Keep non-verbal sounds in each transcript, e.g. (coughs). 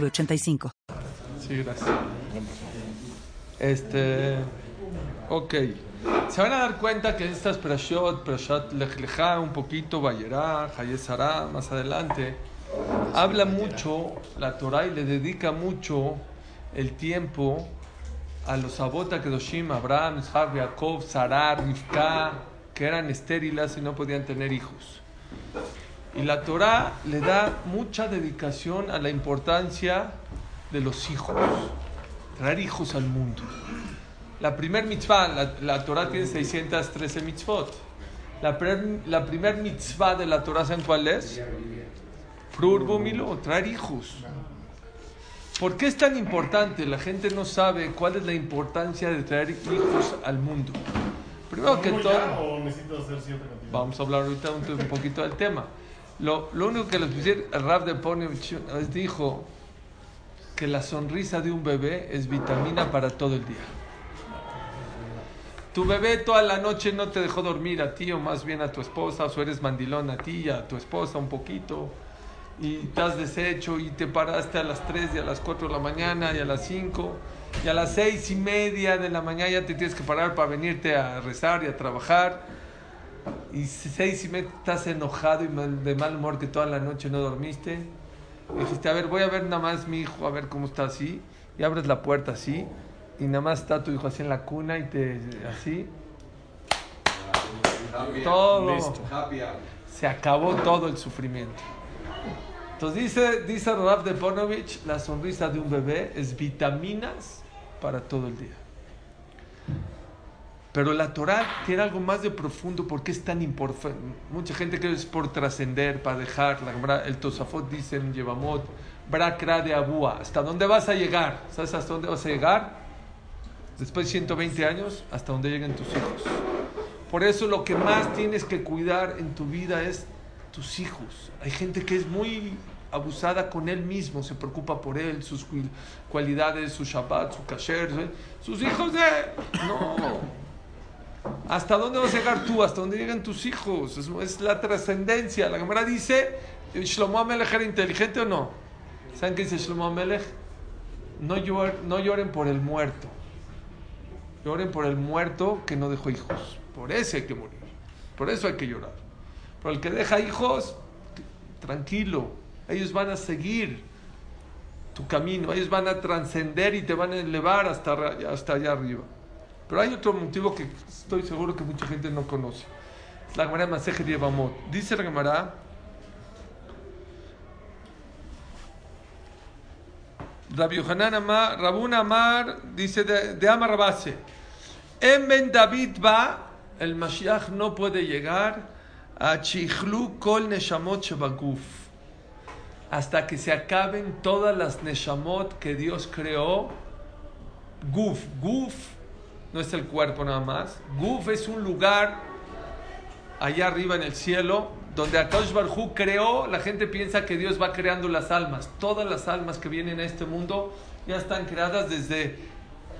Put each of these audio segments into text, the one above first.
906985. Sí, gracias. Este. Ok. Se van a dar cuenta que estas Prashot, Prashat Lechá, un poquito, Bayerá, Hayesará, más adelante, habla mucho la Torah y le dedica mucho el tiempo a los Abota Kedoshim, Abraham, Isaac, Jacob, Sarar, Rivka, que eran estériles y no podían tener hijos. Y la Torah le da mucha dedicación a la importancia de los hijos, traer hijos al mundo. La primer mitzvah, la, la Torah tiene 613 mitzvot. La, primer, la primer mitzvah de la Torah, ¿saben cuál es? Milo, traer hijos. ¿Por qué es tan importante? La gente no sabe cuál es la importancia de traer hijos al mundo. Primero que todo, vamos a hablar ahorita un, un poquito del tema. Lo, lo único que les pusieron, el Rab de Ponevich les dijo que la sonrisa de un bebé es vitamina para todo el día. Tu bebé toda la noche no te dejó dormir a ti o más bien a tu esposa, o eres mandilón a ti y a tu esposa un poquito, y te deshecho y te paraste a las 3 y a las 4 de la mañana y a las 5 y a las 6 y media de la mañana ya te tienes que parar para venirte a rezar y a trabajar y seis y media estás enojado y mal- de mal humor que toda la noche no dormiste. Y dijiste, a ver, voy a ver nada más mi hijo, a ver cómo está así. Y abres la puerta así. Y nada más está tu hijo así en la cuna y te así. Todo. Se acabó todo el sufrimiento. Entonces dice, dice Rav de Ponovich, la sonrisa de un bebé es vitaminas para todo el día. Pero la Torah tiene algo más de profundo porque es tan importante. Mucha gente cree que es por trascender, para dejar. La el Tosafot dice en Yevamot, Brakra de Abúa. ¿Hasta dónde vas a llegar? ¿Sabes hasta dónde vas a llegar? Después de 120 años, hasta donde lleguen tus hijos. Por eso lo que más tienes que cuidar en tu vida es tus hijos. Hay gente que es muy abusada con él mismo, se preocupa por él, sus cualidades, su Shabbat, su kasher, ¿eh? sus hijos de... No. ¿Hasta dónde vas a llegar tú? ¿Hasta dónde llegan tus hijos? Es, la trascendencia. La Gemara dice, ¿Shlomo Amelech era inteligente o no? ¿Saben qué dice Shlomo Amelech? No, llor- no lloren por el muerto. Lloren por el muerto que no dejó hijos. Por ese hay que morir. Por eso hay que llorar. Por el que deja hijos, tranquilo. Ellos van a seguir tu camino. Ellos van a trascender y te van a elevar hasta, hasta allá arriba. Pero hay otro motivo que estoy seguro que mucha gente no conoce. La Gemara Maseje Yevamot. Dice la Gemara. Rabbi Yohanan Amar, Rabun Amar, dice de, de Amar Rabase. En Ben David va, el Mashiach no puede llegar a Chichlu Kol Neshamot Shebaguf. Hasta que se acaben todas las Neshamot que Dios creó. Guf, Guf no es el cuerpo nada más. Guf es un lugar allá arriba en el cielo donde Akash Barhu creó. La gente piensa que Dios va creando las almas. Todas las almas que vienen a este mundo ya están creadas desde,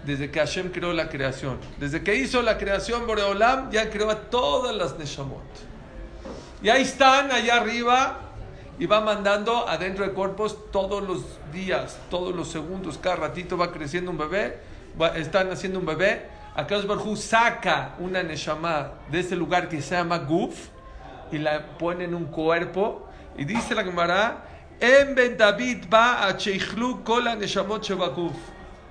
desde que Hashem creó la creación. Desde que hizo la creación Boreolam, ya creó a todas las Neshamot. Y ahí están, allá arriba, y va mandando adentro de cuerpos todos los días, todos los segundos, cada ratito va creciendo un bebé, están haciendo un bebé. Akash Barhu saca una Neshama de ese lugar que se llama Guf y la pone en un cuerpo. Y dice la Gemara: En Ben David va a Cheichlu Kola Neshamot Shebaguf.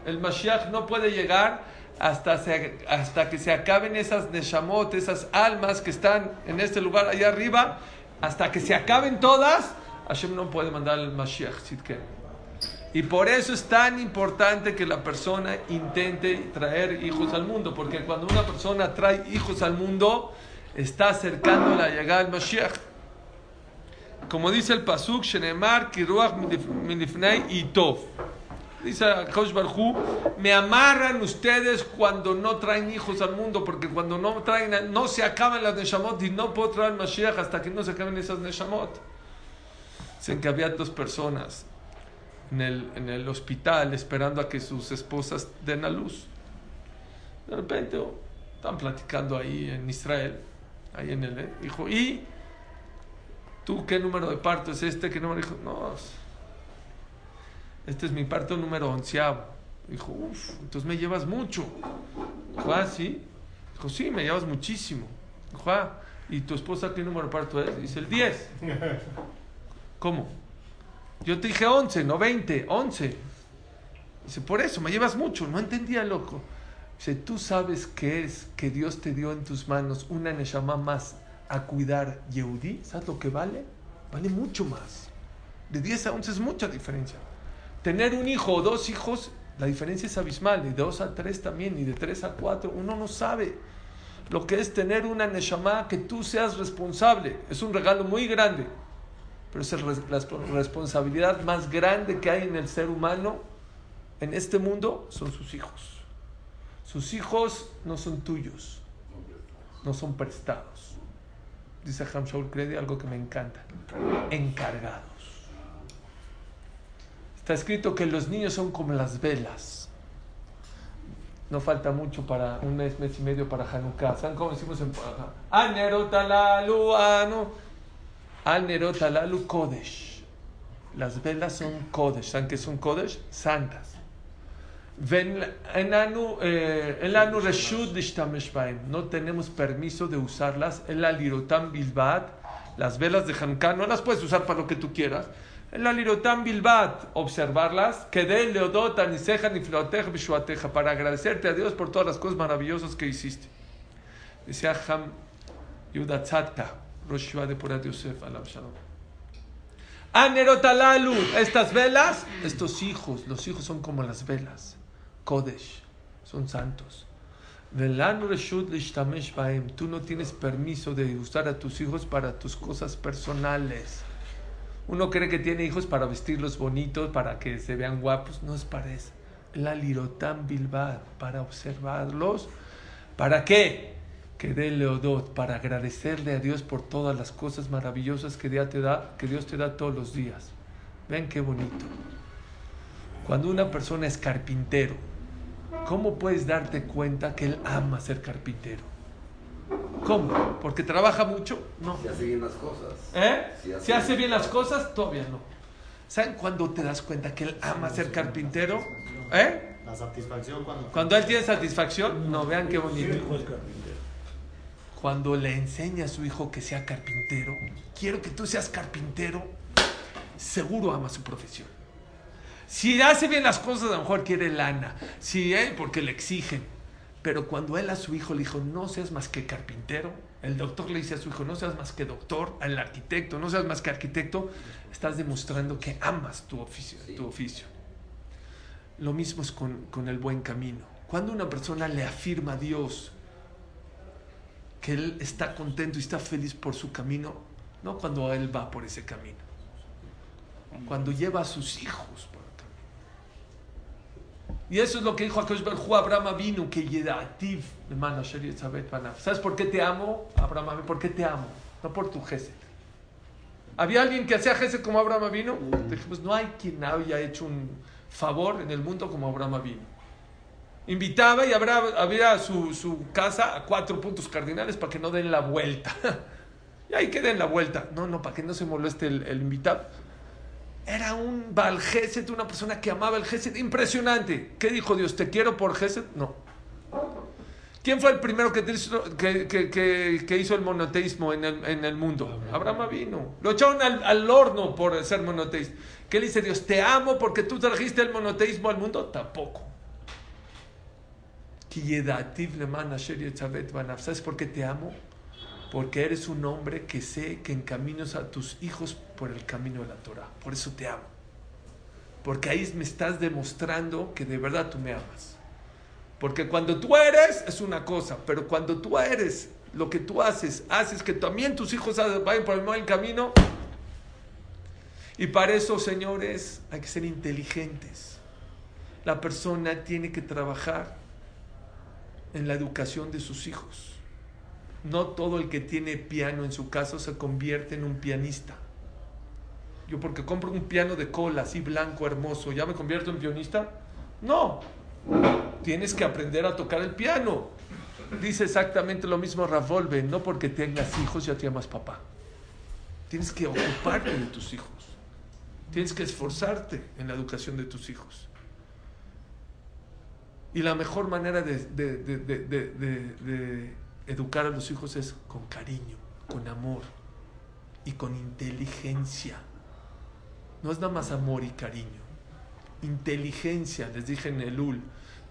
El Mashiach no puede llegar hasta, se- hasta que se acaben esas Neshamot, esas almas que están en este lugar allá arriba. Hasta que se acaben todas, Hashem no puede mandar el Mashiach. Tzidken. Y por eso es tan importante que la persona intente traer hijos al mundo, porque cuando una persona trae hijos al mundo, está acercando la llegada del Mashiach. como dice el Pasuk, Shenemar, Kiruach, Milifnei y Tov. Dice Kosh Barhu, me amarran ustedes cuando no traen hijos al mundo, porque cuando no traen, no se acaban las Neshamot y no puedo traer Mashiach hasta que no se acaben esas Neshamot. Dicen que había dos personas en el, en el hospital esperando a que sus esposas den a luz. De repente oh, están platicando ahí en Israel, ahí en el hijo, ¿y tú qué número de parto es este? ¿Qué número? Dijo, no, este es mi parto número onceavo. Dijo, uff, entonces me llevas mucho. Dijo, ah, sí. Dijo, sí, me llevas muchísimo. Dijo, ah, ¿y tu esposa qué número de parto es? Dice, el 10. (laughs) ¿Cómo? Yo te dije 11, no 20, 11. Dice, por eso, me llevas mucho. No entendía, loco. Dice, tú sabes qué es que Dios te dio en tus manos una Neshama más a cuidar Yehudi. ¿Sabes lo que vale? Vale mucho más. De 10 a 11 es mucha diferencia. Tener un hijo o dos hijos, la diferencia es abismal. Y de dos a tres también, y de tres a cuatro. Uno no sabe lo que es tener una Neshama que tú seas responsable. Es un regalo muy grande. Pero es la responsabilidad más grande que hay en el ser humano, en este mundo, son sus hijos. Sus hijos no son tuyos, no son prestados. Dice Hamshaul Credi algo que me encanta. Encargados. Está escrito que los niños son como las velas. No falta mucho para un mes, mes y medio para Hanukkah. ¿Saben cómo decimos en Anerotalalu, Al Nerotalalu Kodesh. Las velas son Kodesh. ¿Saben qué son Kodesh? Santas. No tenemos permiso de usarlas. En la lirotam bilbat. Las velas de Hanukkah no las puedes usar para lo que tú quieras en la lirotam bilbat, observarlas, para agradecerte a Dios por todas las cosas maravillosas que hiciste. Decía Ham Yudatzatka, Rosh de Purat Yosef, alam shalom. Anerotalalu, estas velas, estos hijos, los hijos son como las velas. Kodesh, son santos. Tú no tienes permiso de usar a tus hijos para tus cosas personales. Uno cree que tiene hijos para vestirlos bonitos, para que se vean guapos. No es para eso. La lirotam bilbad, para observarlos. ¿Para qué? Que dé leodot, para agradecerle a Dios por todas las cosas maravillosas que Dios te da, que Dios te da todos los días. Ven qué bonito. Cuando una persona es carpintero, ¿cómo puedes darte cuenta que él ama ser carpintero? ¿Cómo? ¿Porque trabaja mucho? No. Si hace bien las cosas. ¿Eh? Si hace, bien las cosas, todavía no. ¿Saben cuándo te das cuenta que él ama ser carpintero? ¿Eh? La satisfacción cuando... Cuando él tiene satisfacción, no, vean qué bonito. Cuando le enseña a su hijo que sea carpintero, quiero que tú seas carpintero, seguro ama su profesión. Si hace bien las cosas, a lo mejor quiere lana. Si, ¿eh? Porque le exigen. Pero cuando él a su hijo le dijo, no seas más que carpintero, el doctor le dice a su hijo, no seas más que doctor, al arquitecto, no seas más que arquitecto, estás demostrando que amas tu oficio. Tu oficio. Lo mismo es con, con el buen camino. Cuando una persona le afirma a Dios que él está contento y está feliz por su camino, no cuando él va por ese camino, cuando lleva a sus hijos y eso es lo que dijo Akash Abraham vino que Yedativ ¿Sabes por qué te amo, Abraham? ¿Por qué te amo? No por tu gesed. ¿Había alguien que hacía gesed como Abraham vino? Mm. Dijimos, no hay quien haya hecho un favor en el mundo como Abraham vino. Invitaba y abría su, su, casa a cuatro puntos cardinales para que no den la vuelta. (laughs) y ahí que den la vuelta. No, no, para que no se moleste el, invitado. Era un Baal una persona que amaba el Gesed impresionante. ¿Qué dijo Dios? ¿Te quiero por Gesed? No. ¿Quién fue el primero que, hizo el monoteísmo en el, en el, mundo? Abraham vino. Lo echaron al, horno por ser monoteísta. ¿Qué le dice Dios? ¿Te amo porque tú trajiste el monoteísmo al mundo? Tampoco. ¿Sabes por qué te amo? porque eres un hombre que sé que encaminas a tus hijos por el camino de la Torah. Por eso te amo. Porque ahí me estás demostrando que de verdad tú me amas. Porque cuando tú eres es una cosa, pero cuando tú eres lo que tú haces, haces que también tus hijos vayan por el buen camino, Y para eso, señores, hay que ser inteligentes. La persona tiene que trabajar en la educación de sus hijos. No todo el que tiene piano en su casa se convierte en un pianista. Yo porque compro un piano de cola así blanco, hermoso, ¿ya me convierto en pianista? No. Tienes que aprender a tocar el piano. Dice exactamente lo mismo Ravolve, no porque tengas hijos ya te llamas papá. Tienes que ocuparte de tus hijos. Tienes que esforzarte en la educación de tus hijos. Y la mejor manera de, de, educar a los hijos es con cariño, con amor y con inteligencia. No es nada más amor y cariño. Inteligencia, les dije en el UL.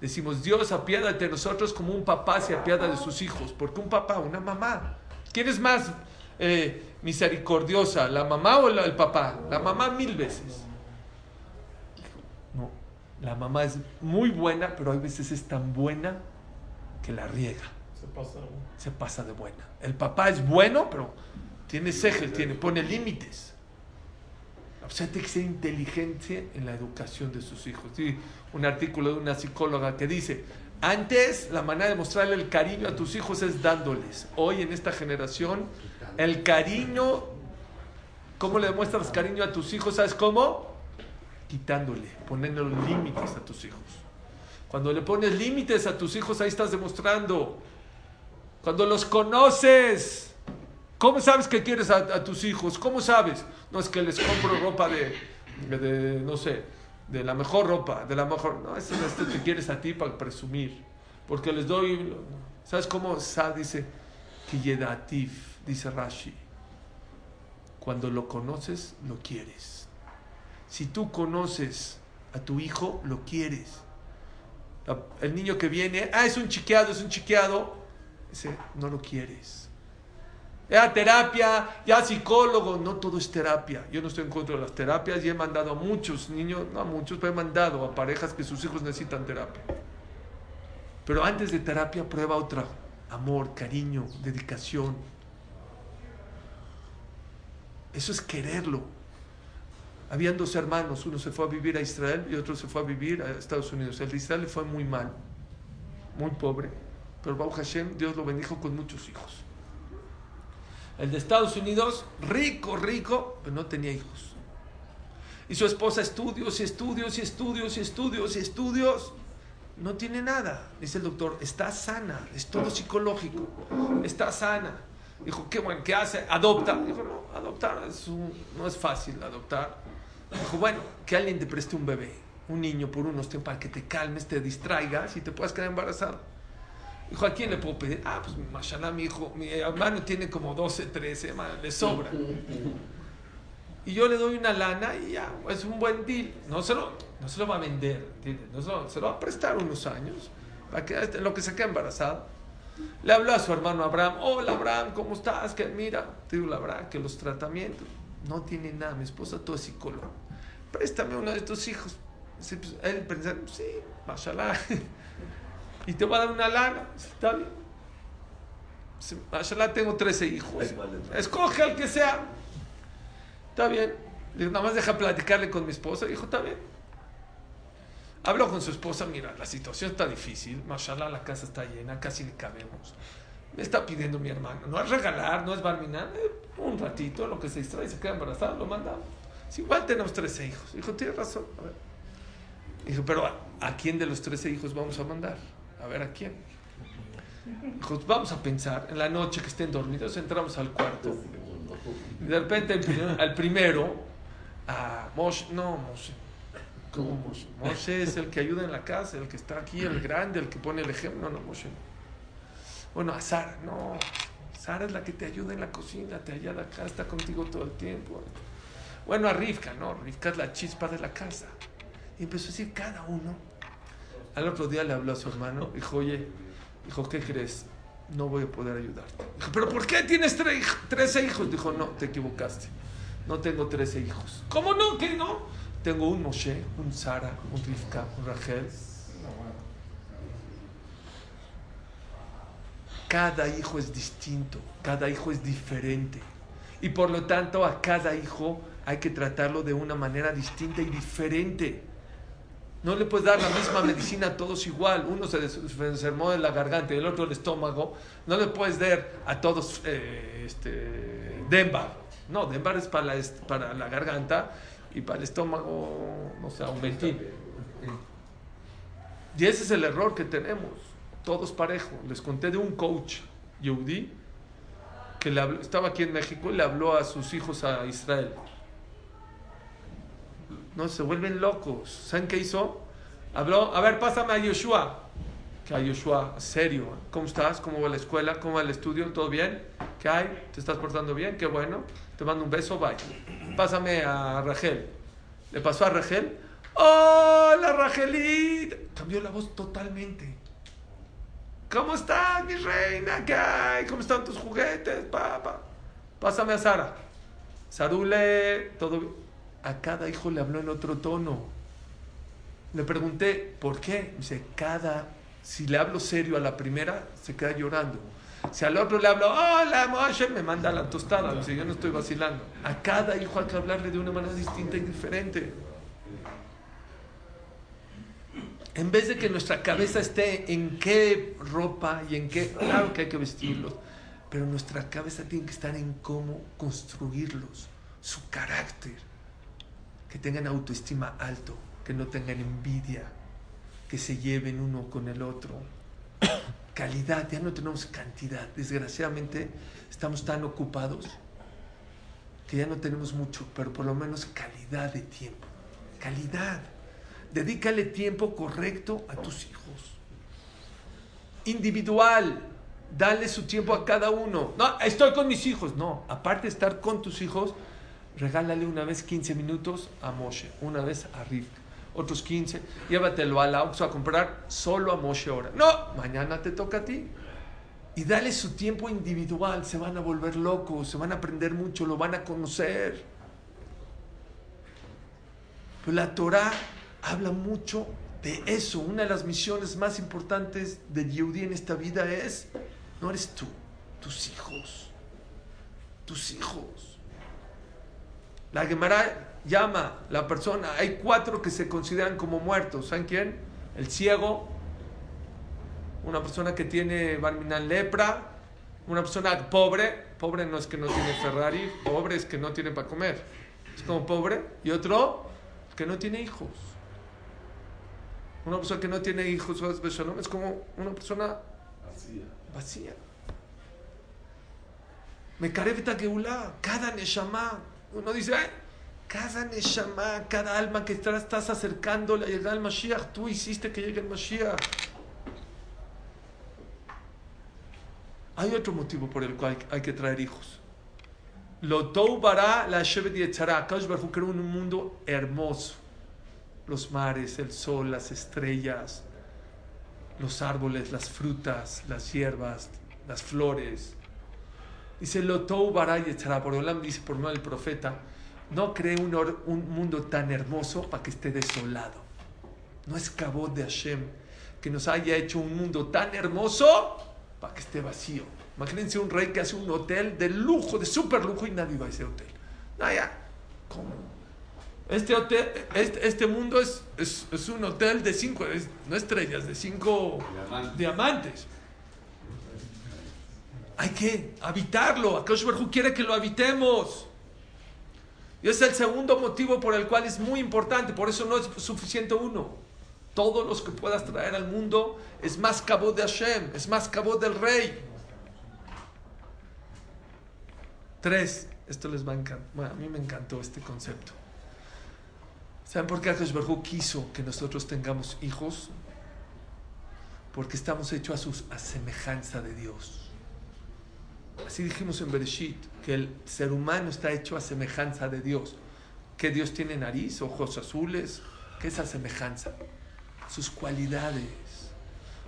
Decimos, Dios apiádate de nosotros como un papá se apiada de sus hijos. Porque un papá, una mamá. ¿Quién es más eh, misericordiosa, la mamá o el papá? La mamá mil veces. La mamá es muy buena, pero a veces es tan buena que la riega. Se pasa, Se pasa de buena. El papá es bueno, pero tiene cejes, tiene, pone límites. O sea, tiene que ser inteligente en la educación de sus hijos. Sí, un artículo de una psicóloga que dice, antes la manera de mostrarle el cariño a tus hijos es dándoles. Hoy en esta generación, el cariño, ¿cómo le demuestras cariño a tus hijos? ¿Sabes cómo? Quitándole, poniendo límites a tus hijos. Cuando le pones límites a tus hijos, ahí estás demostrando. Cuando los conoces, ¿Cómo sabes que quieres a, tus hijos? ¿Cómo sabes? No es que les compro ropa de, de, no sé, de la mejor ropa, de la mejor... No, esto, esto te quieres a ti para presumir. Porque les doy... ¿Sabes cómo Sa dice? Kiyedatif, dice Rashi. Cuando lo conoces, lo quieres. Si tú conoces a tu hijo, lo quieres. El niño que viene, ah, es un chiqueado, es un chiqueado. Dice, no lo quieres ya terapia, ya psicólogo, no todo es terapia. Yo no estoy en contra de las terapias y he mandado a muchos niños, no a muchos, pero he mandado a parejas que sus hijos necesitan terapia. Pero antes de terapia prueba otra, amor, cariño, dedicación. Eso es quererlo. Habían dos hermanos, uno se fue a vivir a Israel y otro se fue a vivir a Estados Unidos. El de Israel le fue muy mal, muy pobre, pero Baruch Hashem, Dios lo bendijo con muchos hijos. El de Estados Unidos, rico, rico, pero no tenía hijos. Y su esposa estudios y estudios y estudios y estudios y estudios. No tiene nada. Dice el doctor, está sana, es todo psicológico. Está sana. Dijo, qué bueno, ¿qué hace? Adopta. Dijo, no, adoptar no es fácil adoptar. Dijo, bueno, que alguien te preste un bebé, un niño por unos tiempos para que te calmes, te distraigas y te puedas quedar embarazado. Dijo, ¿a quién le puedo pedir? Ah, pues mashallah, mi hijo, mi hermano tiene como 12, 13, le sobra. Y yo le doy una lana y ya, es un buen deal. No se lo, no se lo va a vender, ¿entiendes? No se lo, se lo, va a prestar unos años, para que este, lo que se quede embarazado. Le habló a su hermano Abraham, hola Abraham, ¿cómo estás? Que mira, te digo la verdad, que los tratamientos no tiene nada, mi esposa todo es psicólogo. Préstame uno de tus hijos. Pues, él pensando, sí, mashallah (laughs) y te va a dar una lana. Está bien. Mashallah, tengo 13 hijos. Escoge al que sea. Está bien. nada más deja platicarle con mi esposa. Dijo, está bien. Habló con su esposa, mira, la situación está difícil. Mashallah, la casa está llena, casi le cabemos. Me está pidiendo mi hermano. No es regalar, no es barminar. Eh, un ratito, lo que se distrae, se queda embarazada, lo mandamos. Igual tenemos 13 hijos. Dijo, tienes razón. Dijo, pero ¿a quién de los 13 hijos vamos a mandar? A ver a quién. Pues vamos a pensar, en la noche que estén dormidos, entramos al cuarto. Y de repente al primero, a Moshe, no, Moshe. ¿Cómo Moshe? Moshe es el que ayuda en la casa, el que está aquí, el grande, el que pone el ejemplo. No, no, Moshe. Bueno, a Sara, no. Sara es la que te ayuda en la cocina, te ayuda acá, está contigo todo el tiempo. Bueno, a Rivka, no, Rivka es la chispa de la casa. Y empezó a decir cada uno al otro día le habló a su hermano, dijo, oye, dijo, ¿qué crees? No voy a poder ayudarte. Dijo, ¿pero por qué tienes trece hijos? Dijo, no, te equivocaste. No tengo trece hijos. ¿Cómo no? ¿Qué no? Tengo un Moshe, un Sara, un Rivka, un Rachel. Cada hijo es distinto, cada hijo es diferente. Y por lo tanto a cada hijo hay que tratarlo de una manera distinta y diferente. No le puedes dar la misma medicina a todos igual. Uno se enfermó de la garganta y el otro el estómago. No le puedes dar a todos eh, este, Denbar. No, Denbar es para la, para la garganta y para el estómago, no sé, un ventín. Y ese es el error que tenemos. Todos parejos. Les conté de un coach yudí que le estaba aquí en México y le habló a sus hijos a Israel. No, se vuelven locos. ¿Saben qué hizo? Habló, a ver, pásame a Yoshua. Que a Yoshua, serio. ¿Cómo estás? ¿Cómo va la escuela? ¿Cómo va el estudio? ¿Todo bien? ¿Qué hay? ¿Te estás portando bien? Qué bueno. Te mando un beso, bye. Pásame a Rachel. Le pasó a Rachel. ¡Hola, Rachelita! Cambió la voz totalmente. ¿Cómo estás, mi reina? ¿Qué hay? ¿Cómo están tus juguetes, papá? Pásame a Sara. Sarule, todo bien a cada hijo le habló en otro tono. Le pregunté, ¿por qué? Dice, cada, si le hablo serio a la primera, se queda llorando. Si al otro le hablo, hola Moshe, me manda la tostada. Dice, yo no estoy vacilando. A cada hijo hay que hablarle de una manera distinta y diferente. En vez de que nuestra cabeza esté en qué ropa y en qué, claro que hay que vestirlos, pero nuestra cabeza tiene que estar en cómo construirlos, su carácter que tengan autoestima alto, que no tengan envidia, que se lleven uno con el otro. (coughs) Calidad, ya no tenemos cantidad. Desgraciadamente estamos tan ocupados que ya no tenemos mucho, pero por lo menos calidad de tiempo. Calidad. Dedícale tiempo correcto a tus hijos. Individual. Dale su tiempo a cada uno. No, estoy con mis hijos. No, aparte de estar con tus hijos, regálale una vez 15 minutos a Moshe, una vez a Rivka, otros 15, llévatelo a la a comprar solo a Moshe ahora. No, mañana te toca a ti. Y dale su tiempo individual, se van a volver locos, se van a aprender mucho, lo van a conocer. Pues la Torah habla mucho de eso. Una de las misiones más importantes de Yehudi en esta vida es, no eres tú, tus hijos, tus hijos. La Gemara llama la persona, hay cuatro que se consideran como muertos. ¿Saben quién? El ciego, una persona que tiene barminal lepra, una persona pobre, pobre no es que no tiene Ferrari, pobre es que no tiene para comer, es como pobre, y otro que no tiene hijos. Una persona que no tiene hijos es como una persona vacía. vacía. Me carevita geulá, cada neshama uno dice, cada neshama, cada alma que estás acercando a llegar al Mashiach, tú hiciste que llegue el Mashiach. Hay otro motivo por el cual hay que traer hijos. Lo bara la Shevet Yetzara. creó un mundo hermoso. Los mares, el sol, las estrellas, los árboles, las frutas, las hierbas, las flores Dice, lo bara Por Olam dice por medio del profeta, no cree un, un mundo tan hermoso para que esté desolado. No es cabot de Hashem que nos haya hecho un mundo tan hermoso para que esté vacío. Imagínense un rey que hace un hotel de lujo, de super lujo y nadie va a ese hotel. Ah, ya. ¿Cómo? Este, hotel, este, este mundo es, es, es, un hotel de cinco, no estrellas, de cinco diamantes. Hay que habitarlo. Akash Barhu quiere que lo habitemos. Y es el segundo motivo por el cual es muy importante. Por eso no es suficiente uno. Todos los que puedas traer al mundo es más cabo de Hashem, es más cabo del rey. Tres, esto les va a encantar. Bueno, a mí me encantó este concepto. ¿Saben por qué Akash Barhu quiso que nosotros tengamos hijos? Porque estamos hechos a, a semejanza de Dios. Así dijimos en Bereshit, que el ser humano está hecho a semejanza de Dios. Que Dios tiene nariz, ojos azules, que esa semejanza. Sus cualidades.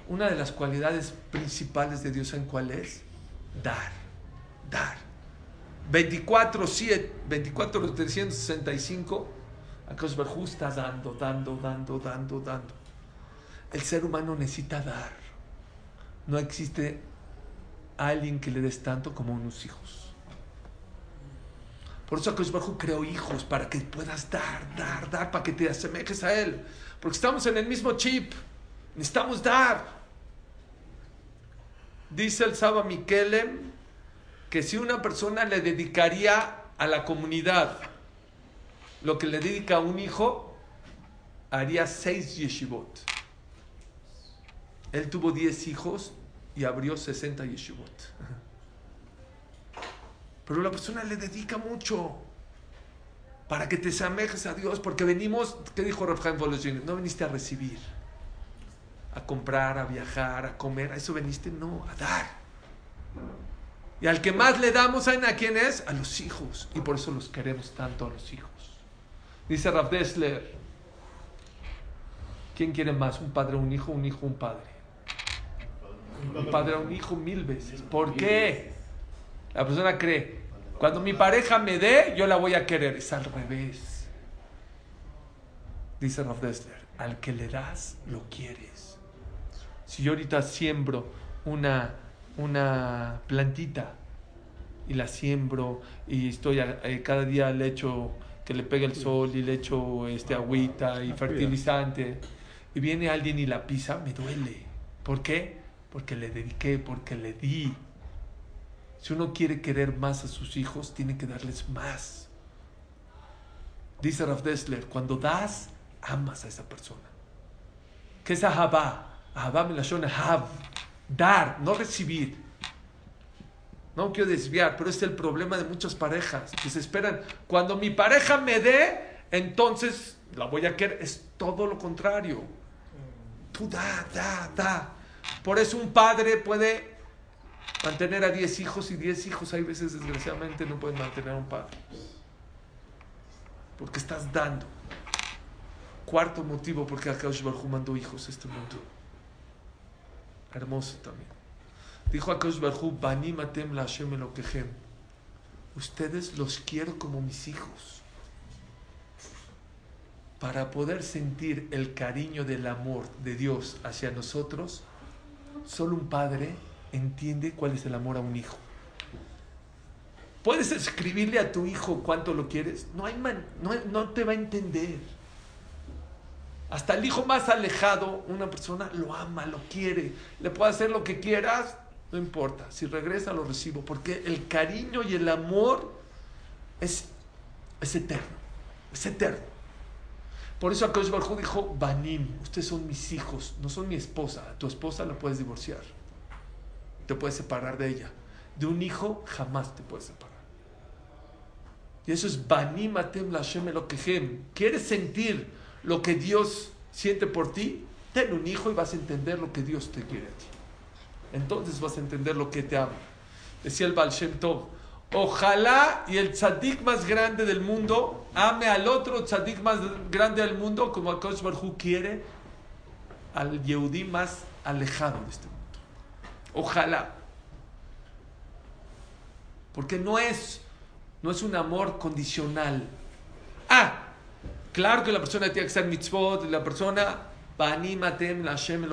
Una de las cualidades principales de Dios, ¿en cuál es? Dar. Dar. 24, 7, 24, 365. Akash Barhu está dando, dando, dando, dando, dando. El ser humano necesita dar. No existe alguien que le des tanto como unos hijos. Por eso Akash creó hijos, para que puedas dar, dar, dar, para que te asemejes a Él. Porque estamos en el mismo chip. Necesitamos dar. Dice el Saba Mikelem que si una persona le dedicaría a la comunidad lo que le dedica a un hijo, haría seis yeshivot. Él tuvo diez hijos y abrió 60 yeshivot. Pero la persona le dedica mucho para que te asemejes a Dios, porque venimos, ¿qué dijo Rafael Voloshin? No viniste a recibir, a comprar, a viajar, a comer, a eso veniste, no, a dar. Y al que más le damos, ¿saben a quién es? A los hijos. Y por eso los queremos tanto a los hijos. Dice Rav Dessler, ¿quién quiere más? ¿Un padre, un hijo, un hijo, un padre? Un padre a un hijo mil veces. ¿Por qué? La persona cree, cuando mi pareja me dé, yo la voy a querer. Es al revés. Dice Rav Dessler, al que le das, lo quieres. Si yo ahorita siembro una, una plantita y la siembro y estoy eh, cada día le echo que le pegue el sol y le echo este agüita y fertilizante y viene alguien y la pisa, me duele. ¿Por qué? Porque le dediqué, porque le di. Si uno quiere querer más a sus hijos, tiene que darles más. Dice Rav Dessler, cuando das, amas a esa persona. ¿Qué es ahabá? Ahabá me la hav. Dar, no recibir. No quiero desviar, pero es el problema de muchas parejas que se esperan. Cuando mi pareja me dé, entonces la voy a querer. Es todo lo contrario. Tú da, da, da. Por eso un padre puede mantener a 10 hijos y 10 hijos hay veces desgraciadamente no pueden mantener a un padre. Porque estás dando. Cuarto motivo porque Akash Barhu mandó hijos a este mundo. Hermoso también. Dijo Akash Barhu, Banimatem la Hashem. Ustedes los quiero como mis hijos para poder sentir el cariño del amor de Dios hacia nosotros, solo un padre entiende cuál es el amor a un hijo. Puedes escribirle a tu hijo cuánto lo quieres, no, hay no, no te va a entender. Hasta el hijo más alejado, una persona lo ama, lo quiere, le puede hacer lo que quieras, no importa. Si regresa, lo recibo, porque el cariño y el amor es, es eterno, es eterno. Por eso Akash Barjú dijo, Banim, ustedes son mis hijos, no son mi esposa. Tu esposa la puedes divorciar. Te puedes separar de ella. De un hijo jamás te puedes separar. Y eso es Banim Atem Lashem Elokehem. ¿Quieres sentir lo que Dios siente por ti? Ten un hijo y vas a entender lo que Dios te quiere a ti. Entonces vas a entender lo que te ama. Decía el Baal Shem Tov, Ojalá y el tzadik más grande del mundo ame al otro tzadik más grande del mundo como Akash Barhu quiere al Yehudí más alejado de este mundo. Ojalá. Porque no es, no es un amor condicional. Ah, claro que la persona tiene que ser mitzvot, la persona, la Hashem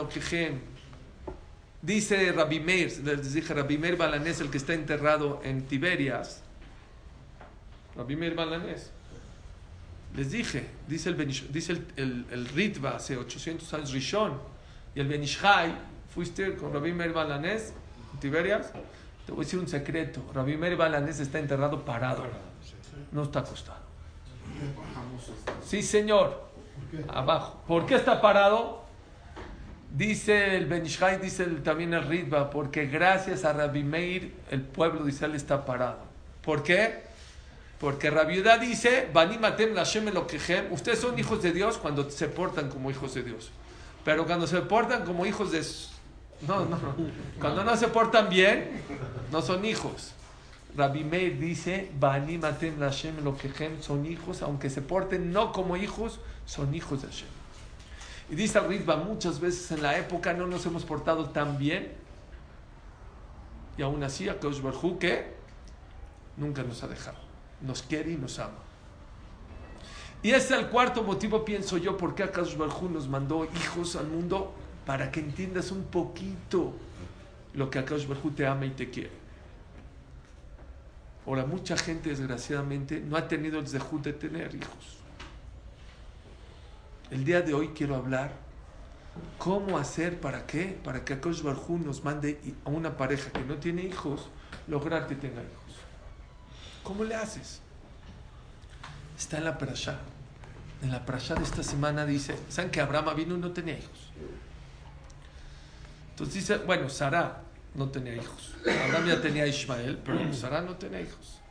Dice Rabbi Meir, les dije Rabbi Meir Balanés, el que está enterrado en Tiberias. Rabbi Meir Balanés. Les dije, dice el, dice el, el, Ritva hace 800 años, Rishon, y el Benishai, fuiste con Rabbi Meir Balanés en Tiberias. Te voy a decir un secreto. Rabbi Meir Balanés está enterrado parado. No está acostado. Sí, señor. Abajo. ¿Por qué está parado? Dice el Benishai, dice también el Ritva, porque gracias a Rabbi Meir el pueblo de Israel está parado. ¿Por qué? Porque Rabiudá dice, Banimatem ustedes son hijos de Dios cuando se portan como hijos de Dios. Pero cuando se portan como hijos de... No, no, cuando no se portan bien, no son hijos. Rabbi Meir dice, Banimatem son hijos, aunque se porten no como hijos, son hijos de Hashem. Y dice el Ritva, muchas veces en la época no nos hemos portado tan bien. Y aún así, a Barhu que nunca nos ha dejado. Nos quiere y nos ama. Y ese es el cuarto motivo, pienso yo, por qué Akash Barhu nos mandó hijos al mundo para que entiendas un poquito lo que Akash Barhu te ama y te quiere. Ahora, mucha gente, desgraciadamente, no ha tenido el zehut de tener hijos. El día de hoy quiero hablar cómo hacer para qué, para que Akosh Barjú nos mande a una pareja que no tiene hijos, lograr que tenga hijos. ¿Cómo le haces? Está en la parasha. En la parasha de esta semana dice, ¿saben que Abraham vino y no tenía hijos? Entonces dice, bueno, Sara no tenía hijos. Abraham ya tenía Ismael, pero Sara no tenía hijos.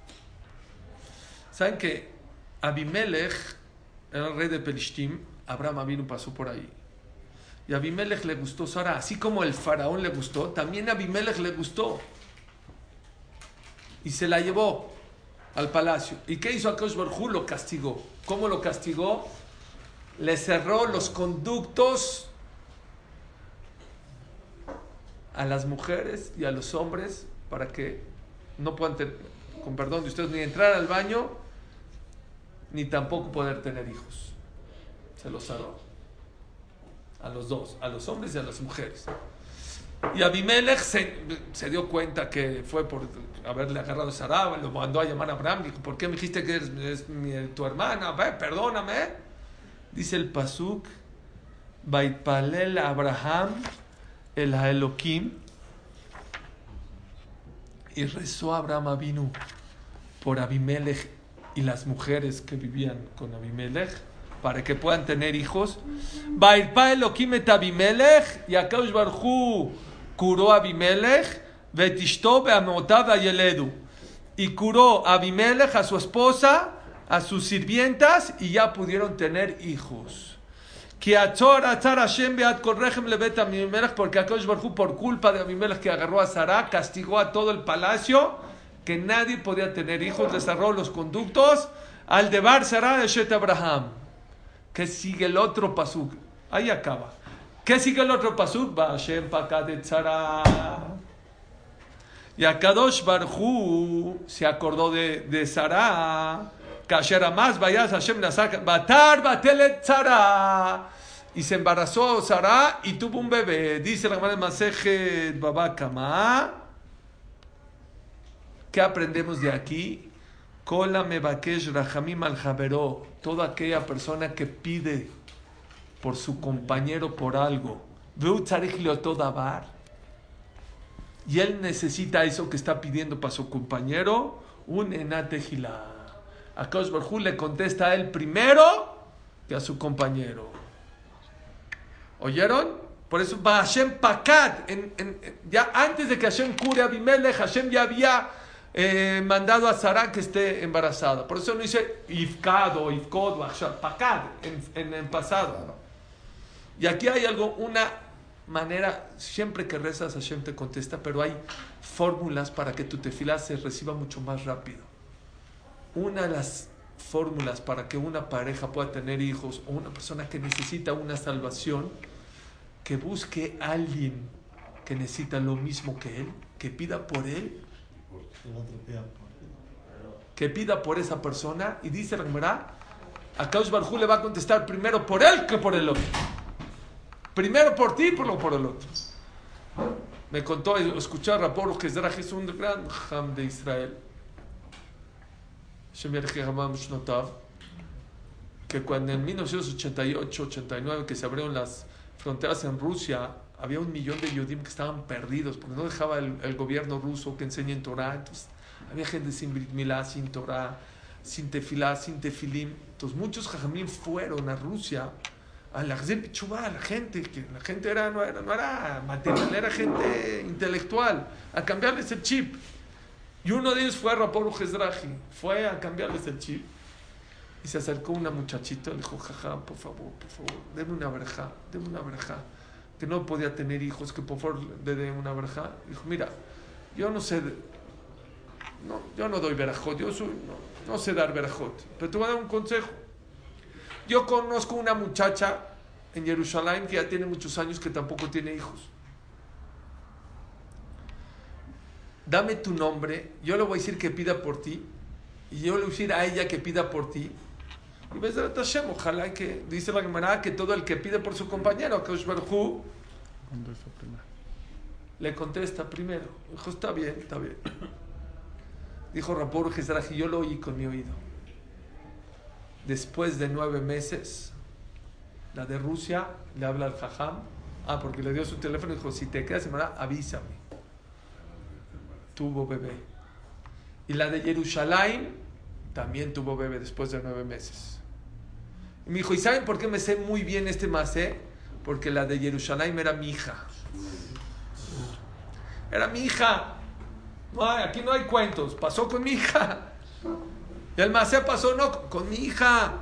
¿Saben que Abimelech era el rey de Pelishtim? Abraham vino pasó por ahí. Y a Abimelech le gustó Sara, así como el faraón le gustó, también a Abimelech le gustó. Y se la llevó al palacio. ¿Y qué hizo Akash Barjú? Lo castigó. ¿Cómo lo castigó? Le cerró los conductos a las mujeres y a los hombres para que no puedan tener, con perdón de ustedes, ni entrar al baño, ni tampoco poder tener hijos. Se los cerró. A los dos, a los hombres y a las mujeres. Y Abimelech se, dio cuenta que fue por haberle agarrado a Sarah, lo mandó a llamar a Abraham, dijo, ¿por qué me dijiste que eres, tu hermana? Ve, perdóname. Dice el Pasuk, Baitpalel Abraham el Elohim y rezó Abraham vino por Abimelech y las mujeres que vivían con Abimelech para que puedan tener hijos. Bairpa y Akaush Barhu curó a Abimelech y curó a Abimelech a su esposa, a sus sirvientas y ya pudieron tener hijos. Que porque Akadosh Barhu, por culpa de Abimelech que agarró a Sarah, castigó a todo el palacio, que nadie podía tener hijos, cerró los conductos, al debar Sarah de Shet Abraham. Que sigue el otro pasuk. Ahí acaba. ¿Qué sigue el otro pasuk? Hashem de Sarah. Y Akadosh Barhu se acordó de, de Sarah más vayas Hashem Batar Batelet Tzara. Y se embarazó Sara y tuvo un bebé. Dice la hermana Maseje Babakama. ¿Qué aprendemos de aquí? Kola Mebakesh Rahamim al. Toda aquella persona que pide por su compañero por algo. Y él necesita eso que está pidiendo para su compañero. Un enatejilá. A Kosh le contesta a él primero que a su compañero. ¿Oyeron? Por eso Hashem Pakat. ya antes de que Hashem cure a Abimelech, Hashem ya había eh, mandado a Sara que esté embarazada. Por eso no dice Ifkad o Ifkod o Pakat en, el pasado. Y aquí hay algo, una manera, siempre que rezas Hashem te contesta, pero hay fórmulas para que tu tefilá se reciba mucho más rápido una de las fórmulas para que una pareja pueda tener hijos o una persona que necesita una salvación, que busque a alguien que necesita lo mismo que él, que pida por él, que pida por esa persona y dice la Gemara, a Kaush Barjú le va a contestar primero por él que por el otro. Primero por ti y por, por el otro. Me contó, escuchó a Raporo que es un gran ham de Israel que cuando en 1988-89 que se abrieron las fronteras en Rusia, había un millón de yudim que estaban perdidos porque no dejaba el, gobierno ruso que enseñe Torah. Entonces, había gente sin Brit Milá, sin Torah, sin Tefilá, sin Tefilim. Entonces, muchos jajamín fueron a Rusia a la la gente, que la gente era, no, era, no era material, era gente intelectual, a cambiarles el chip. Y uno de ellos fue a Rapor fue a cambiarles el chip. Y se acercó una muchachita, le dijo, jaja, por favor, por favor, deme una verja, deme una verja. Que no podía tener hijos, que por favor le dé una verja. Dijo, mira, yo no sé, no, yo no doy verajot, yo no, no sé dar verajot, pero te voy a dar un consejo. Yo conozco una muchacha en Jerusalén que ya tiene muchos años que tampoco tiene hijos. dame tu nombre, yo le voy a decir que pida por ti, y yo le voy a decir a ella que pida por ti. Y ves de Hashem, ojalá que, dice la Gemara, que todo el que pide por su compañero, que Barhu, le contesta primero. Dijo, está bien, está bien. Dijo Rapor y yo lo oí con mi oído. Después de nueve meses, la de Rusia le habla al jajam. Ah, porque le dio su teléfono y dijo, si te quedas semana, avísame. Tuvo bebé. Y la de Jerusalén también tuvo bebé después de nueve meses. Y me dijo, ¿y saben por qué me sé muy bien este masé? Porque la de Jerusalén era mi hija. Era mi hija. Aquí no hay cuentos. Pasó con mi hija. Y el masé pasó no con mi hija.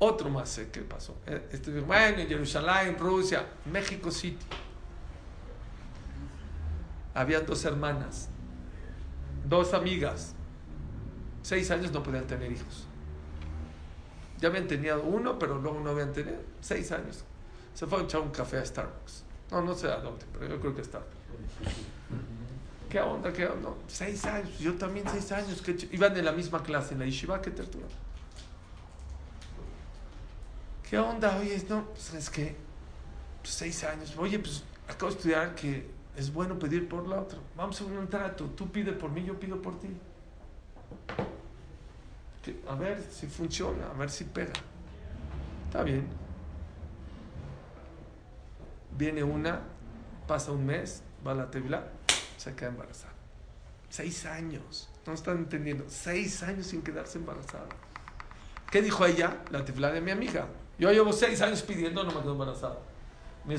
Otro masé que pasó. Eh, este, bueno, en Jerusalén, Rusia, México City. Había dos hermanas, dos amigas. Seis años no podían tener hijos. Ya habían tenido uno, pero luego no habían tenido. Seis años. Se fue a echar un café a Starbucks. No, no sé a dónde, pero yo creo que está. ¿Qué onda? ¿Qué onda? seis años. Yo también seis años. Que iban en la misma clase, en la yeshiva. ¿Qué tertura? ¿Qué onda? Oye, no, pues es seis años. Oye, pues acabo de estudiar que es bueno pedir por la otra. Vamos a un trato. Tú pide por mí, yo pido por ti. A ver si funciona, a ver si pega. Está bien. Viene una, pasa un mes, va a la tebla, se queda embarazada. Seis años. No están entendiendo. Seis años sin quedarse embarazada. ¿Qué dijo ella? La tefla de mi amiga. Yo llevo seis años pidiendo, no me quedo embarazada. Mi,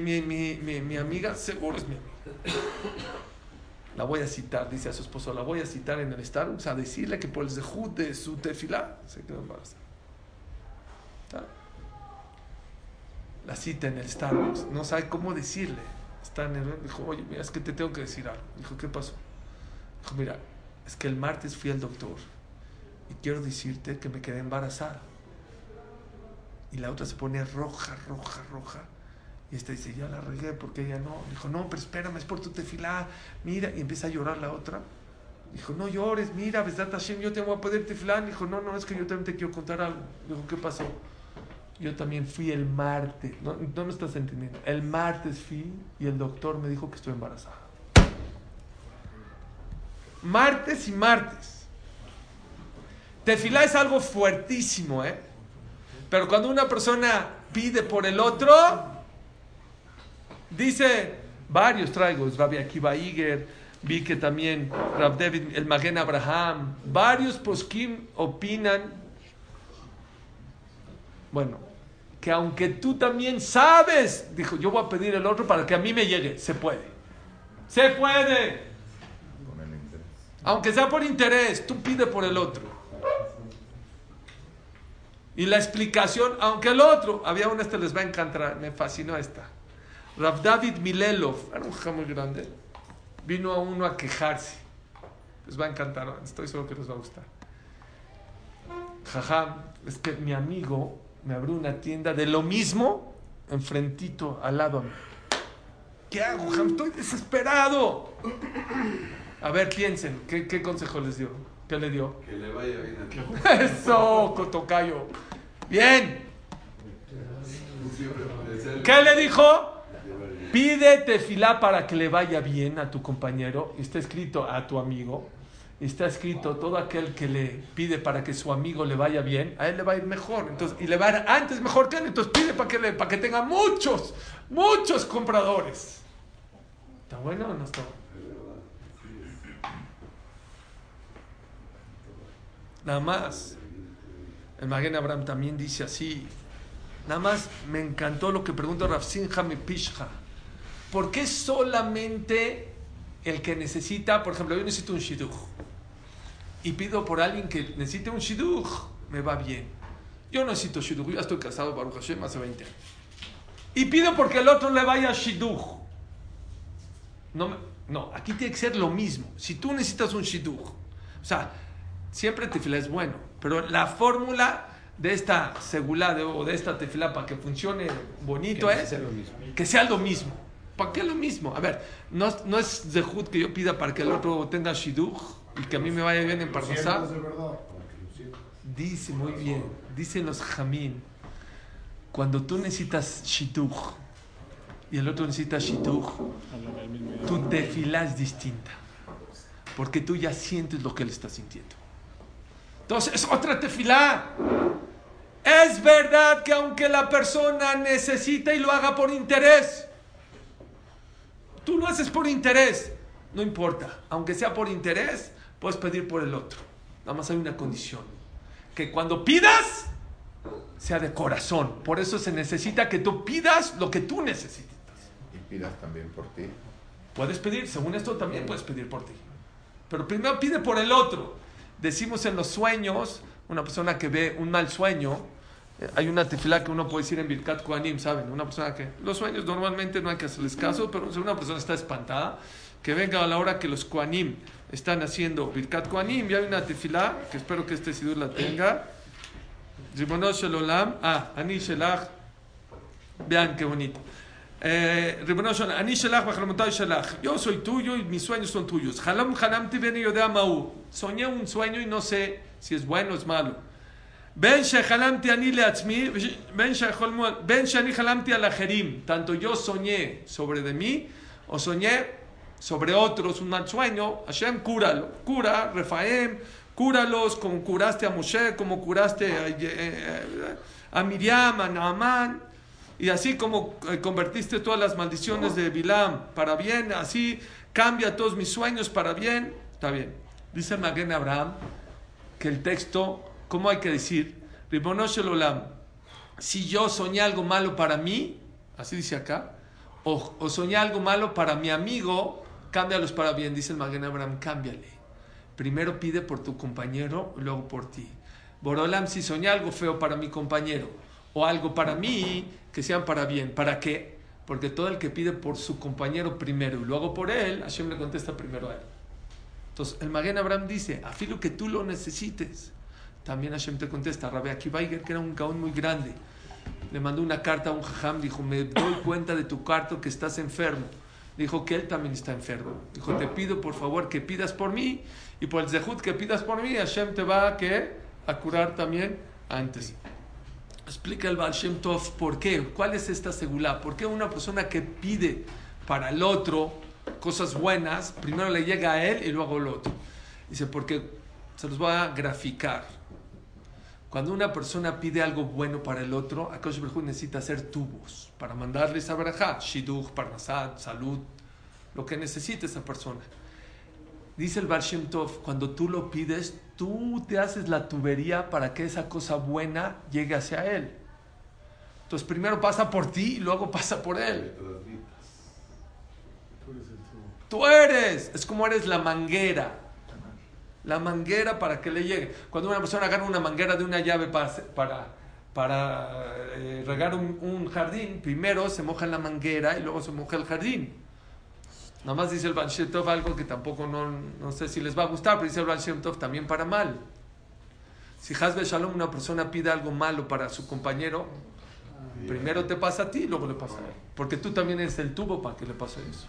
mi, mi, mi, mi, amiga, seguro es mi amiga. La voy a citar, dice a su esposo, la voy a citar en el Starbucks a decirle que por el zehut de su tefilá se quedó embarazada. La cita en el Starbucks, no sabe cómo decirle. Está en dijo, oye, mira, es que te tengo que decir algo. Dijo, ¿qué pasó? Dijo, mira, es que el martes fui al doctor y quiero decirte que me quedé embarazada. Y la otra se pone roja, roja, roja. Y esta dice, ya la regué porque ella no. Dijo, no, pero espérame, es por tu tefilá. Mira, y empieza a llorar la otra. Dijo, no llores, mira, Besdat yo te voy a pedir tefilá. Dijo, no, no, es que yo también te quiero contar algo. Dijo, ¿qué pasó? Yo también fui el martes. No, no me estás entendiendo. El martes fui y el doctor me dijo que estoy embarazada. Martes y martes. Tefilá es algo fuertísimo, ¿eh? Pero cuando una persona pide por el otro, dice, varios traigo, Rabbi Akiva Iger, vi que también Rab David, el Magen Abraham, varios poskim opinan, bueno, que aunque tú también sabes, dijo, yo voy a pedir el otro para que a mí me llegue, se puede. Se puede. Aunque sea por interés, tú pide por el otro. Y la explicación, aunque el otro, había una, este les va a encantar, me fascinó esta. Rav David Milelov, era un jajam muy grande, vino a uno a quejarse. Les va a encantar, estoy seguro que les va a gustar. Jajam, es que mi amigo me abrió una tienda de lo mismo, enfrentito, al lado a mí. ¿Qué hago, jajam? Estoy desesperado. A ver, piensen, ¿qué, qué consejo les dio? ¿Qué le dio? Que le vaya bien a (laughs) Eso, Cotocayo. Bien. ¿Qué le dijo? Pide tefilá para que le vaya bien a tu compañero. Está escrito a tu amigo. Está escrito todo aquel que le pide para que su amigo le vaya bien, a él le va a ir mejor. Entonces, y le va a ir antes mejor que él. Entonces pide para que, para que tenga muchos, muchos compradores. ¿Está bueno o no está bueno? Nada más. El Magen Abraham también dice así. Nada más me encantó lo que pregunta Rafsinja Pishja. ¿Por qué solamente el que necesita, por ejemplo, yo necesito un shidduch y pido por alguien que necesite un shidduch, me va bien? Yo necesito shidduch, yo ya estoy casado, Baruch Hashem, hace 20 años. Y pido porque el otro le vaya a shidduch. No, no, aquí tiene que ser lo mismo. Si tú necesitas un shidduch, o sea, Siempre tefila es bueno, pero la fórmula de esta segula o de esta tefila para que funcione bonito es que sea lo mismo. ¿Para qué lo mismo? A ver, no, no es zehut que yo pida para que el otro tenga shidduch y que a mí me vaya bien en Parnasá. Dice muy bien, dicen los jamín, cuando tú necesitas shidduch y el otro necesita shituj, tu tefilá es distinta. Porque tú ya sientes lo que él está sintiendo. Entonces, es otra tefilá. Es verdad que aunque la persona necesita y lo haga por interés, tú lo haces por interés, no importa. Aunque sea por interés, puedes pedir por el otro. Nada más hay una condición. Que cuando pidas, sea de corazón. Por eso se necesita que tú pidas lo que tú necesitas. Y pidas también por ti. Puedes pedir, según esto también puedes pedir por ti. Pero primero pide por el otro. Decimos en los sueños, una persona que ve un mal sueño, hay una tefilá que uno puede decir en Birkat Koanim, ¿saben? Una persona que los sueños normalmente no hay que hacerles caso, pero si una persona está espantada, que venga a la hora que los Koanim están haciendo Birkat Koanim, y hay una tefilá, que espero que este sidur la tenga. Ribono Olam, ah, Ani vean qué bonito. Eh, Ribono Olam, Ani Shelach, Shelach, yo soy tuyo y mis sueños son tuyos. Halam Hanamti Ben Yodea soñé un sueño y no sé si es bueno o es malo. Shani halamti alajerim. Tanto yo soñé sobre de mí o soñé sobre otros un mal sueño. Hashem, cúralo. Cura, Refaem, cúralos como curaste a Moshe, como curaste a, eh, a Miriam, a Naaman. Y así como eh, convertiste todas las maldiciones de Bilam para bien, así cambia todos mis sueños para bien. Está bien. Dice Maguen Abraham que el texto ¿cómo hay que decir? Olam, si yo soñé algo malo para mí, así dice acá, o, soñé algo malo para mi amigo, cámbialos para bien, dice el Maguen Abraham, cámbiale. Primero pide por tu compañero, luego por ti. Borolam, si soñé algo feo para mi compañero, o algo para mí, que sean para bien. ¿Para qué? Porque todo el que pide por su compañero primero y luego por él, Hashem le contesta primero a él. Entonces, el Maguen Abraham dice, afilo que tú lo necesites. También Hashem te contesta, Rabbi Akiva que era un gaón muy grande, le mandó una carta a un jajam, dijo, me doy cuenta de tu carta que estás enfermo. Dijo que él también está enfermo. Dijo, te pido por favor que pidas por mí y por el zehut que pidas por mí, Hashem te va a, a curar también antes. Explica el Baal Shem Tov por qué, cuál es esta segula, por qué una persona que pide para el otro cosas buenas, primero le llega a él y luego al otro. Dice, porque se los voy a graficar. Cuando una persona pide algo bueno para el otro, Akash Baruj necesita hacer tubos para mandarles a Barajá, Shidduch, Parnasad, salud, lo que necesite esa persona. Dice el Bar Tov, cuando tú lo pides, tú te haces la tubería para que esa cosa buena llegue hacia él. Entonces primero pasa por ti y luego pasa por él. Tú eres, es como eres la manguera la manguera para que le llegue. Cuando una persona agarra una manguera de una llave para, para, para eh, regar un, jardín, primero se moja la manguera y luego se moja el jardín. Nada más dice el Baal algo que tampoco no, no, sé si les va a gustar, pero dice el Baal también para mal. Si Hazbe Shalom, una persona pide algo malo para su compañero, primero te pasa a ti y luego le pasa a él. Porque tú también eres el tubo para que le pase eso.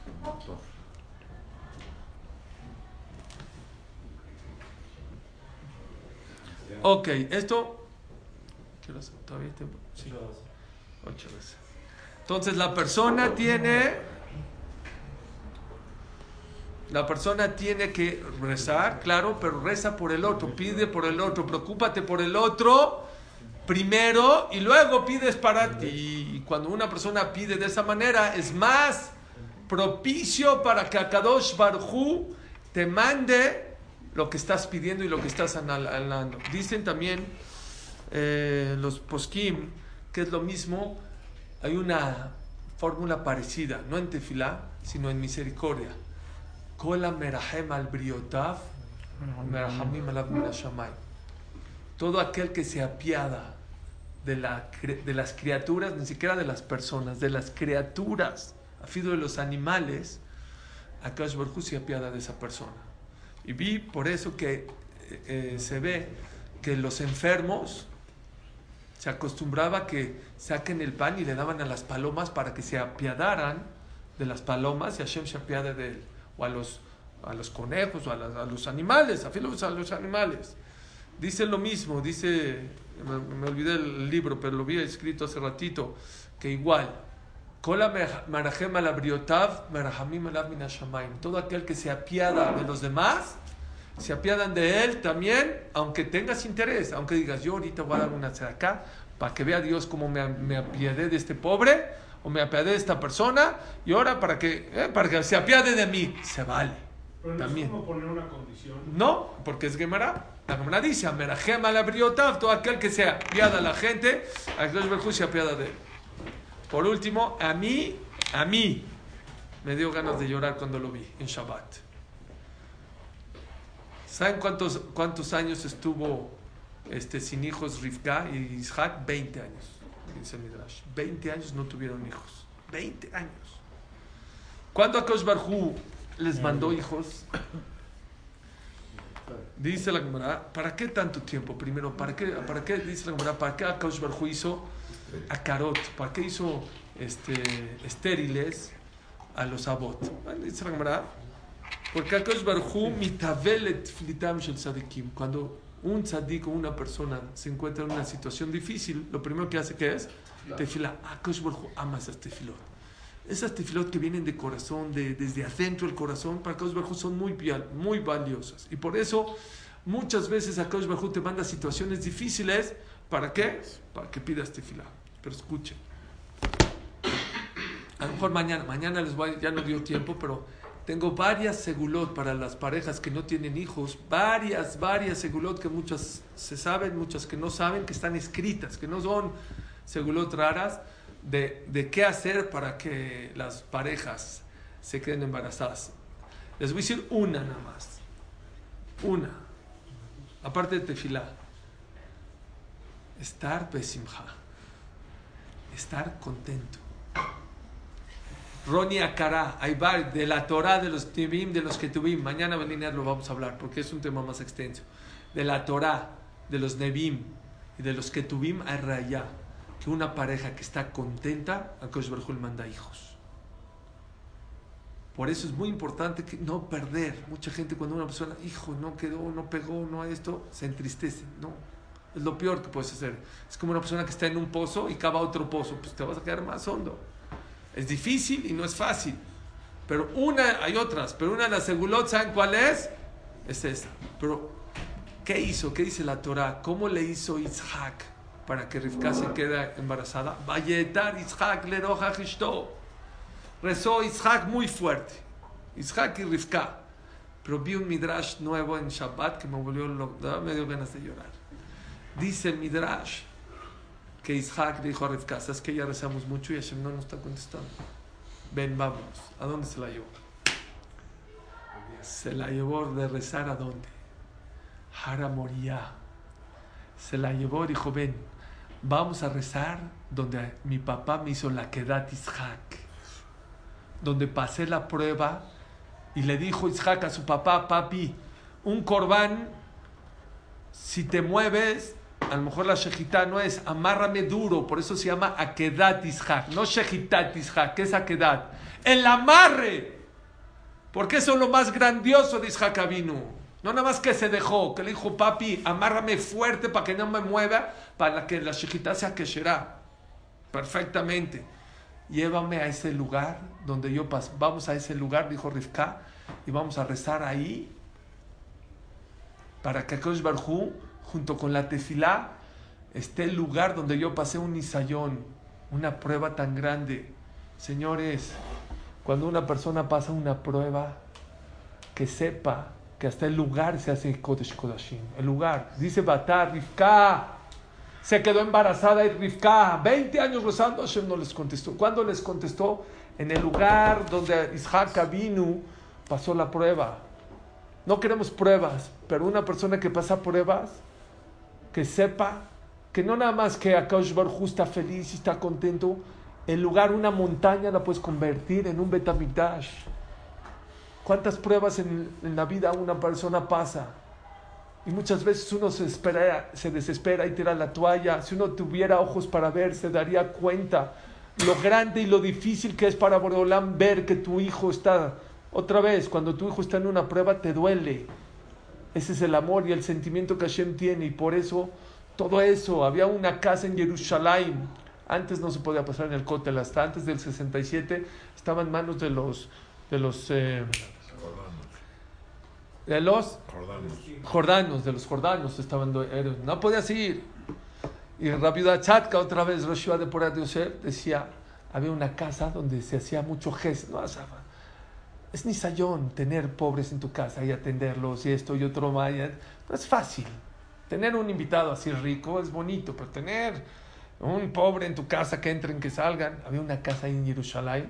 Ok, esto. ¿Qué ¿Todavía hay tiempo? Sí. Ocho veces. Entonces la persona tiene. La persona tiene que rezar, claro, pero reza por el otro, pide por el otro, preocúpate por el otro primero y luego pides para ti. Y cuando una persona pide de esa manera, es más propicio para que Akadosh Barhu te mande lo que estás pidiendo y lo que estás anhelando. Dicen también eh, los poskim que es lo mismo, hay una fórmula parecida, no en tefilá, sino en misericordia. Kola Todo aquel que se apiada de, la, de las criaturas, ni siquiera de las personas, de las criaturas, a de los animales, Akash Baruj se apiada de esa persona. Y vi por eso que eh, eh, se ve que los enfermos se acostumbraba que saquen el pan y le daban a las palomas para que se apiadaran de las palomas y Hashem se apiade de él. O a los, a los conejos o a, los animales, a a los animales. Dice lo mismo, dice, me, me, olvidé el libro, pero lo vi escrito hace ratito, que igual, Todo aquel que se apiada de los demás, se apiadan de él también, aunque tengas interés, aunque digas, yo ahorita voy a dar una acá para que vea Dios cómo me, me apiadé de este pobre, o me apiadé de esta persona, y ahora para que, eh, para que se apiade de mí, se vale. Pero no también. es como poner una condición. No, porque es Gemara. La Gemara dice, Merajem alabriotav, todo aquel que se apiada a la gente, a Dios se apiada de él. Por último, a mí, a mí, me dio ganas de llorar cuando lo vi en Shabbat. ¿Saben cuántos, cuántos años estuvo este, sin hijos Rivka y Isaac? 20 años, dice Midrash. 20 años no tuvieron hijos. 20 años. ¿Cuándo Akash Barhu les mandó hijos? Dice la Gemara, ¿para qué tanto tiempo? Primero, ¿para qué, para qué dice la Gemara, ¿para qué Akash Barhu hizo a Carot? ¿Para qué hizo este, estériles a los Abot? Porque Akash Barhu mitavelet flitam shel tzadikim. Cuando un tzadik o una persona se encuentra en una situación difícil, lo primero que hace que es tefila. Akash Barhu ama esas tefilot. Esas tefilot que vienen de corazón, de, desde adentro del corazón, para Akash Barhu son muy, muy valiosas. Y por eso muchas veces Akash Barhu te manda situaciones difíciles. ¿Para qué? Para que pidas tefilá. Pero escuchen. A lo mejor mañana, mañana les voy, ya no dio tiempo, pero tengo varias segulot para las parejas que no tienen hijos, varias, varias segulot que muchas se saben, muchas que no saben, que están escritas, que no son segulot raras, de, de qué hacer para que las parejas se queden embarazadas. Les voy a decir una nada más. Una. Aparte de tefilá. Estar besimja. Estar contento. Roni Akara, Aybar, de la Torah de los Tibim, de los Ketubim. Mañana en lo vamos a hablar porque es un tema más extenso. De la Torah, de los Nebim y de los Ketubim, hay raya. Que una pareja que está contenta, a Kosh Baruj manda hijos. Por eso es muy importante que no perder. Mucha gente cuando una persona, hijo, no quedó, no pegó, no esto, se entristece. No, es lo peor que puedes hacer. Es como una persona que está en un pozo y cava otro pozo, pues te vas a quedar más hondo. Es difícil y no es fácil. Pero una, hay otras, pero una de las segulot, ¿saben cuál es? Es esa. Pero, ¿qué hizo? ¿Qué dice la Torah? ¿Cómo le hizo Isaac para que Rivka se quede embarazada? Vayetar Isaac le Rezó Isaac muy fuerte. Isaac y Rivka. Pero vi un midrash nuevo en Shabbat que me volvió loco, me dio ganas de llorar. Dice el midrash que Isaac dijo a Rivka, ¿sabes que ya rezamos mucho y Hashem no nos está contestando? Ven, vamos. ¿A dónde se la llevó? Se la llevó de rezar a dónde? Hara Moria. Se la llevó dijo, ven, vamos a rezar donde mi papá me hizo la quedat Isaac. Donde pasé la prueba y le dijo Isaac a su papá, papi, un corbán, si te mueves, a lo mejor la shejitá no es amárrame duro, por eso se llama akedat ishak, no shejitat ishak, que es akedat. El amarre, porque eso es lo más grandioso de Ishak. No nada más que se dejó, que le dijo papi, amárrame fuerte para que no me mueva, para que la shejitá sea será Perfectamente. Llévame a ese lugar donde yo paso. Vamos a ese lugar, dijo Rivka, y vamos a rezar ahí para que Kosh Barhu junto con la tefilá, esté el lugar donde yo pasé un isayón, una prueba tan grande. Señores, cuando una persona pasa una prueba, que sepa que hasta el lugar se hace Kodesh Kodashim. El lugar. Dice Batar, Rivka. Se quedó embarazada y Rivka. 20 años rezando, Hashem no les contestó. ¿Cuándo les contestó? En el lugar donde Isaac vino, pasó la prueba. No queremos pruebas, pero una persona que pasa pruebas, que sepa que no nada más que Akash Baruj está feliz y está contento, en lugar una montaña la puedes convertir en un Betamigdash. ¿Cuántas pruebas en, la vida una persona pasa? Y muchas veces uno se, espera, se desespera y tira la toalla. Si uno tuviera ojos para ver, se daría cuenta lo grande y lo difícil que es para Boreolam ver que tu hijo está, otra vez, cuando tu hijo está en una prueba, te duele ese es el amor y el sentimiento que Hashem tiene y por eso todo eso, había una casa en Jerusalén, Antes no se podía pasar en el cótel, hasta antes del 67 estaba en manos de los de los eh, de los jordanos, de los jordanos estaban no podías ir. Y Rabbi Chatka otra vez Rosh de Porat Yosef decía, había una casa donde se hacía mucho gesto, no es nisayón tener pobres en tu casa y atenderlos y esto y otro vaya. No es fácil. Tener un invitado así rico es bonito, pero tener un pobre en tu casa que entren, que salgan. Había una casa en Jerusalén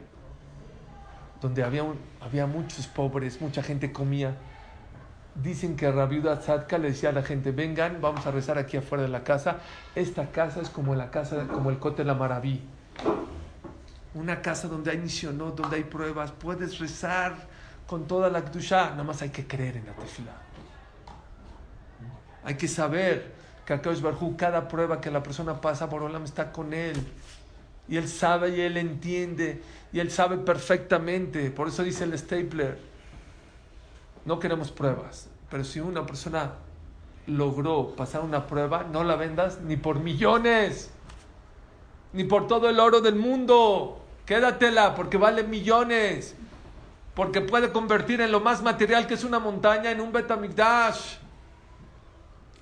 donde había, había muchos pobres, mucha gente comía. Dicen que Rabiuda Tzadka le decía a la gente, vengan, vamos a rezar aquí afuera de la casa. Esta casa es como la casa, como el Cote la Maraví una casa donde hay misionot, donde hay pruebas, puedes rezar con toda la kdusha, nada más hay que creer en la tefila. Hay que saber que Akash Barhu, cada prueba que la persona pasa, Borolam está con él. Y él sabe y él entiende y él sabe perfectamente. Por eso dice el Stapler, no queremos pruebas, pero si una persona logró pasar una prueba, no la vendas ni por millones, ni por todo el oro del mundo. Quédatela porque vale millones. Porque puede convertir en lo más material que es una montaña en un Betamigdash.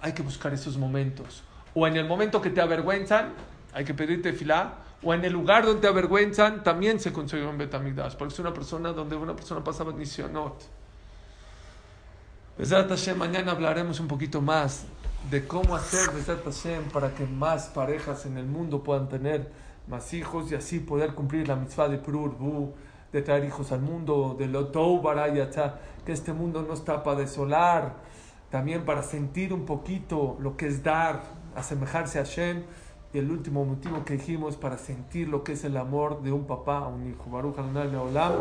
Hay que buscar esos momentos. O en el momento que te avergüenzan, hay que pedirte filá. O en el lugar donde te avergüenzan, también se consigue un Betamigdash. Porque es una persona donde una persona pasa bendicionot. mañana hablaremos un poquito más de cómo hacer para que más parejas en el mundo puedan tener más hijos y así poder cumplir la mitzvah de Prur, de traer hijos al mundo, de Lotou Barayata, que este mundo no está para desolar, también para sentir un poquito lo que es dar, asemejarse a Shem, y el último motivo que dijimos para sentir lo que es el amor de un papá a un hijo. Baruch Olam.